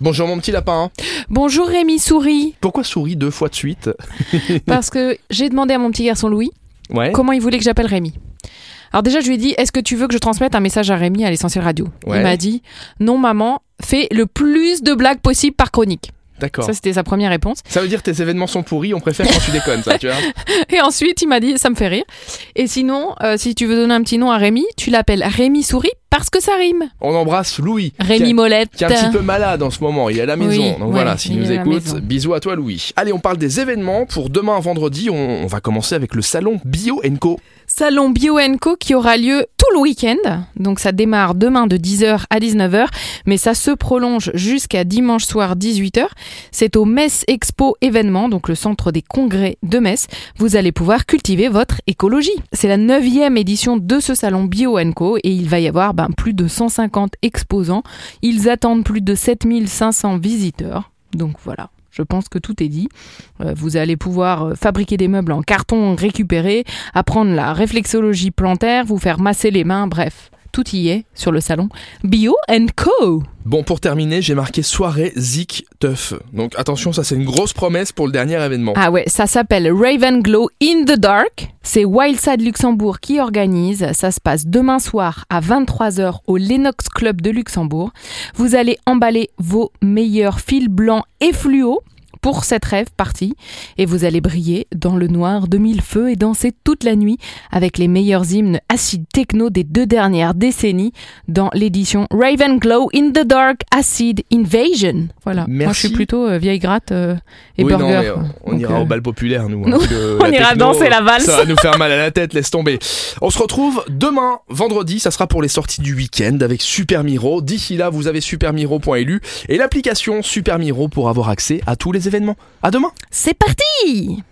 Bonjour mon petit lapin. Bonjour Rémi Souris. Pourquoi souris deux fois de suite Parce que j'ai demandé à mon petit garçon Louis Ouais. comment il voulait que j'appelle Rémi. Alors déjà, je lui ai dit, est-ce que tu veux que je transmette un message à Rémi à l'essentiel radio? Ouais. Il m'a dit, non maman, fais le plus de blagues possible par chronique. D'accord. Ça, c'était sa première réponse. Ça veut dire tes événements sont pourris, on préfère quand tu déconnes, ça, tu vois. Et ensuite, il m'a dit, ça me fait rire. Et sinon, euh, si tu veux donner un petit nom à Rémi, tu l'appelles Rémi Souris parce que ça rime. On embrasse Louis. Rémi qui, Molette. qui est un petit peu malade en ce moment, il est à la Oui, maison. Donc ouais, voilà, s'il il nous écoute, bisous à toi Louis. Allez, on parle des événements. Pour demain vendredi, on, on va commencer avec le salon Bio Co. Salon Bio Co qui aura lieu le week-end. Donc ça démarre demain de 10h à 19h, mais ça se prolonge jusqu'à dimanche soir 18h. C'est au Metz Expo événement, donc le centre des congrès de Metz. Vous allez pouvoir cultiver votre écologie. C'est la neuvième édition de ce salon Bio Co et il va y avoir ben, plus de 150 exposants. Ils attendent plus de 7500 visiteurs. Donc voilà. Je pense que tout est dit. Euh, vous allez pouvoir euh, fabriquer des meubles en carton récupéré, apprendre la réflexologie plantaire, vous faire masser les mains, bref, tout y est sur le salon Bio Co. Bon, pour terminer, j'ai marqué soirée Zik Teuf. Donc attention, ça c'est une grosse promesse pour le dernier événement. Ah ouais, ça s'appelle Raven Glow in the Dark. C'est Wildside Luxembourg qui organise. Ça se passe demain soir à 23h au Lennox Club de Luxembourg. Vous allez emballer vos meilleurs fils blancs et fluo pour cette rêve partie et vous allez briller dans le noir de mille feux et danser toute la nuit avec les meilleurs hymnes acid techno des deux dernières décennies dans l'édition Raven Glow in the Dark Acid Invasion. Voilà. Moi je Merci. suis plutôt euh, vieille gratte euh, et oui, non, burger. euh, on Donc, ira euh, au bal populaire, nous. hein, on ira techno, danser la valse. Ça va nous faire mal à la tête, laisse tomber. On se retrouve demain, vendredi, ça sera pour les sorties du week-end avec Super Miro. D'ici là, vous avez supermiro.lu et l'application Super Miro pour avoir accès à tous les À demain. C'est parti